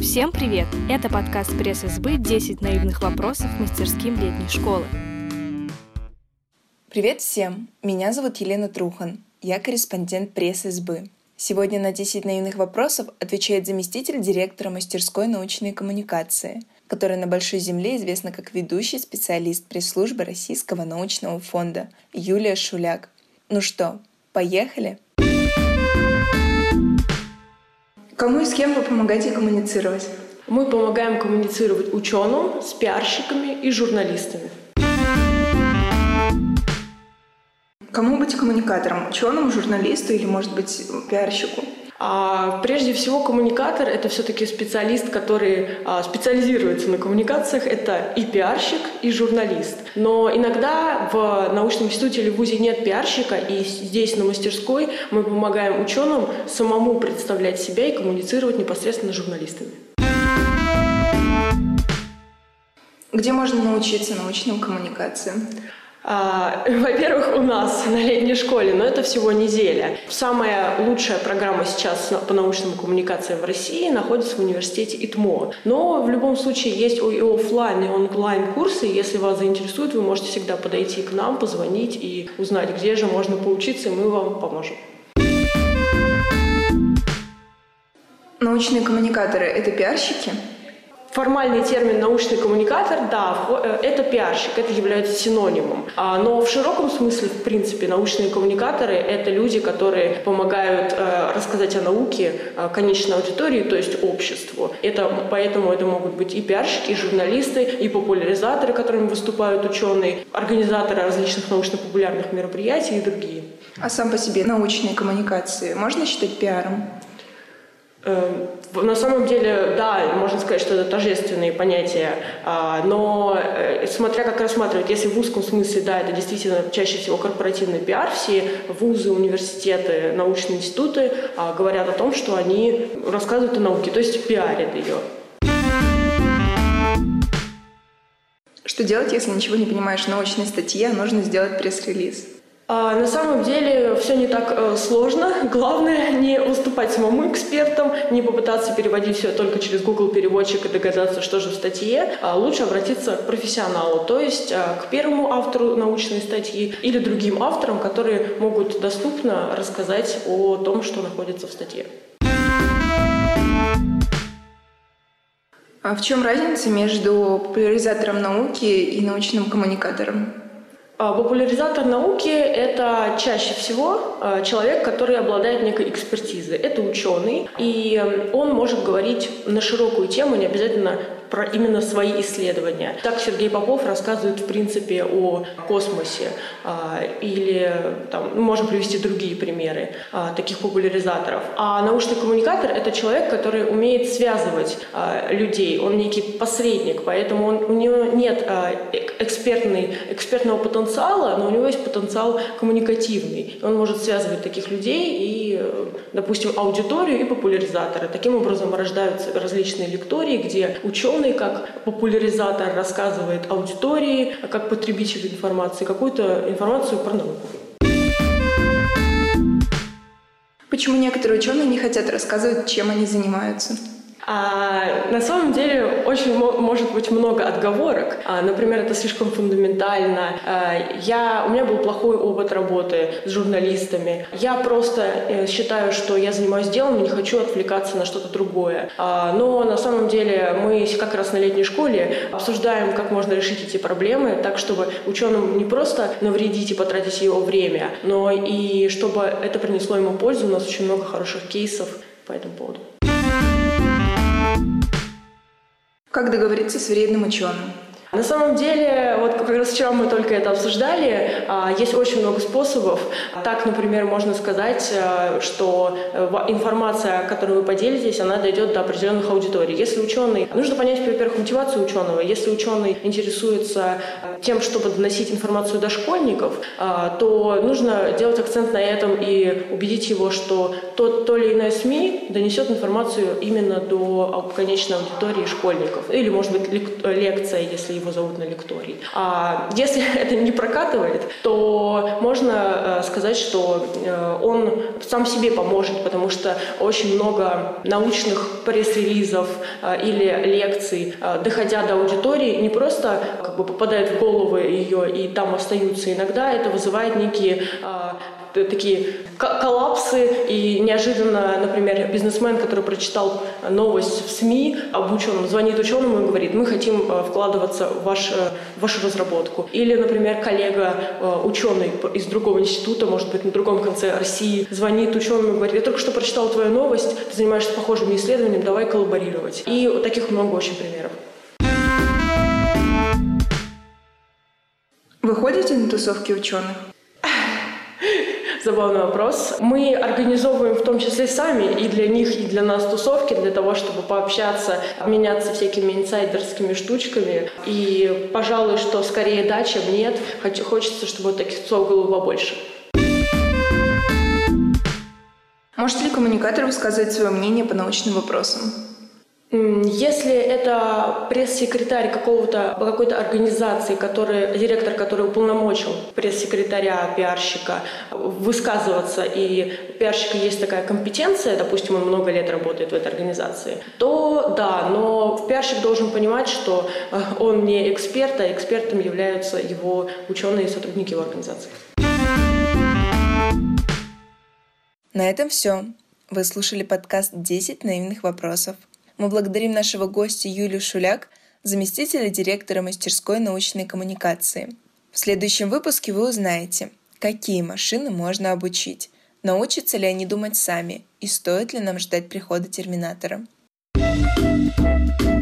Всем привет! Это подкаст пресс-избы «10 наивных вопросов мастерским летней школы». Привет всем! Меня зовут Елена Трухан. Я корреспондент пресс-избы. Сегодня на 10 наивных вопросов отвечает заместитель директора мастерской научной коммуникации, которая на Большой Земле известна как ведущий специалист пресс-службы Российского научного фонда Юлия Шуляк. Ну что, поехали? Кому и с кем вы помогаете коммуницировать? Мы помогаем коммуницировать ученым, с пиарщиками и журналистами. Кому быть коммуникатором? Ученому, журналисту или, может быть, пиарщику? А, прежде всего, коммуникатор — это все-таки специалист, который а, специализируется на коммуникациях. Это и пиарщик, и журналист. Но иногда в научном институте или в ВУЗе нет пиарщика, и здесь, на мастерской, мы помогаем ученым самому представлять себя и коммуницировать непосредственно с журналистами. Где можно научиться научным коммуникациям? А, во-первых, у нас на летней школе, но это всего неделя. Самая лучшая программа сейчас по научным коммуникациям в России находится в университете ИТМО. Но в любом случае есть и офлайн, и онлайн курсы. Если вас заинтересует, вы можете всегда подойти к нам, позвонить и узнать, где же можно поучиться, и мы вам поможем. Научные коммуникаторы — это пиарщики? Формальный термин «научный коммуникатор», да, э, это пиарщик, это является синонимом. А, но в широком смысле, в принципе, научные коммуникаторы – это люди, которые помогают э, рассказать о науке э, конечной аудитории, то есть обществу. Это, поэтому это могут быть и пиарщики, и журналисты, и популяризаторы, которыми выступают ученые, организаторы различных научно-популярных мероприятий и другие. А сам по себе научные коммуникации можно считать пиаром? На самом деле, да, можно сказать, что это торжественные понятия, а, но э, смотря как рассматривать, если в узком смысле, да, это действительно чаще всего корпоративный пиар, все вузы, университеты, научные институты а, говорят о том, что они рассказывают о науке, то есть пиарят ее. Что делать, если ничего не понимаешь в научной статье, а нужно сделать пресс-релиз? А, на самом деле все не так э, сложно. Главное не выступать самому экспертом, не попытаться переводить все только через Google переводчик и догадаться, что же в статье. А лучше обратиться к профессионалу, то есть э, к первому автору научной статьи или другим авторам, которые могут доступно рассказать о том, что находится в статье. А в чем разница между популяризатором науки и научным коммуникатором? А, популяризатор науки – это чаще всего а, человек, который обладает некой экспертизой. Это ученый, и он может говорить на широкую тему, не обязательно про именно свои исследования. Так Сергей Попов рассказывает, в принципе, о космосе. А, или там, мы можем привести другие примеры а, таких популяризаторов. А научный коммуникатор — это человек, который умеет связывать а, людей. Он некий посредник, поэтому он, у него нет экспертный, экспертного потенциала, но у него есть потенциал коммуникативный. Он может связывать таких людей и, допустим, аудиторию и популяризаторы. Таким образом рождаются различные лектории, где ученые ученый, как популяризатор рассказывает аудитории, как потребитель информации, какую-то информацию про науку. Почему некоторые ученые не хотят рассказывать, чем они занимаются? А, на самом деле очень может быть много отговорок. А, например, это слишком фундаментально. А, я, у меня был плохой опыт работы с журналистами. Я просто э, считаю, что я занимаюсь делом и не хочу отвлекаться на что-то другое. А, но на самом деле мы как раз на летней школе обсуждаем, как можно решить эти проблемы так, чтобы ученым не просто навредить и потратить его время, но и чтобы это принесло ему пользу. У нас очень много хороших кейсов по этому поводу. Как договориться с вредным ученым? На самом деле, вот как раз вчера мы только это обсуждали, а, есть очень много способов. Так, например, можно сказать, э, что э, информация, которую вы поделитесь, она дойдет до определенных аудиторий. Если ученый... Нужно понять, во-первых, мотивацию ученого. Если ученый интересуется тем, чтобы доносить информацию до школьников, то нужно делать акцент на этом и убедить его, что тот, то или иное СМИ донесет информацию именно до конечной аудитории школьников. Или, может быть, лекция, если его зовут на лекторий. А если это не прокатывает, то можно сказать, что он сам себе поможет, потому что очень много научных пресс-релизов или лекций, доходя до аудитории, не просто как бы попадают в головы ее и там остаются. Иногда это вызывает некие такие коллапсы, и неожиданно, например, бизнесмен, который прочитал новость в СМИ об ученом, звонит ученому и говорит, мы хотим вкладываться в, ваш, в вашу разработку. Или, например, коллега, ученый из другого института, может быть, на другом конце России, звонит ученому и говорит, я только что прочитал твою новость, ты занимаешься похожими исследованиями, давай коллаборировать. И таких много очень примеров. Вы ходите на тусовки ученых? Забавный вопрос. Мы организовываем в том числе сами и для них, и для нас тусовки, для того, чтобы пообщаться, обменяться всякими инсайдерскими штучками. И, пожалуй, что скорее да, чем нет. Хочется, чтобы таких тусовок было побольше. Можете ли коммуникатор высказывать свое мнение по научным вопросам? Если это пресс-секретарь какого-то, какой-то организации, который, директор, который уполномочил пресс-секретаря, пиарщика высказываться, и у пиарщика есть такая компетенция, допустим, он много лет работает в этой организации, то да, но пиарщик должен понимать, что э, он не эксперт, а экспертом являются его ученые и сотрудники его организации. На этом все. Вы слушали подкаст «10 наивных вопросов». Мы благодарим нашего гостя Юлию Шуляк, заместителя директора мастерской научной коммуникации. В следующем выпуске вы узнаете, какие машины можно обучить, научатся ли они думать сами и стоит ли нам ждать прихода терминатора. thank you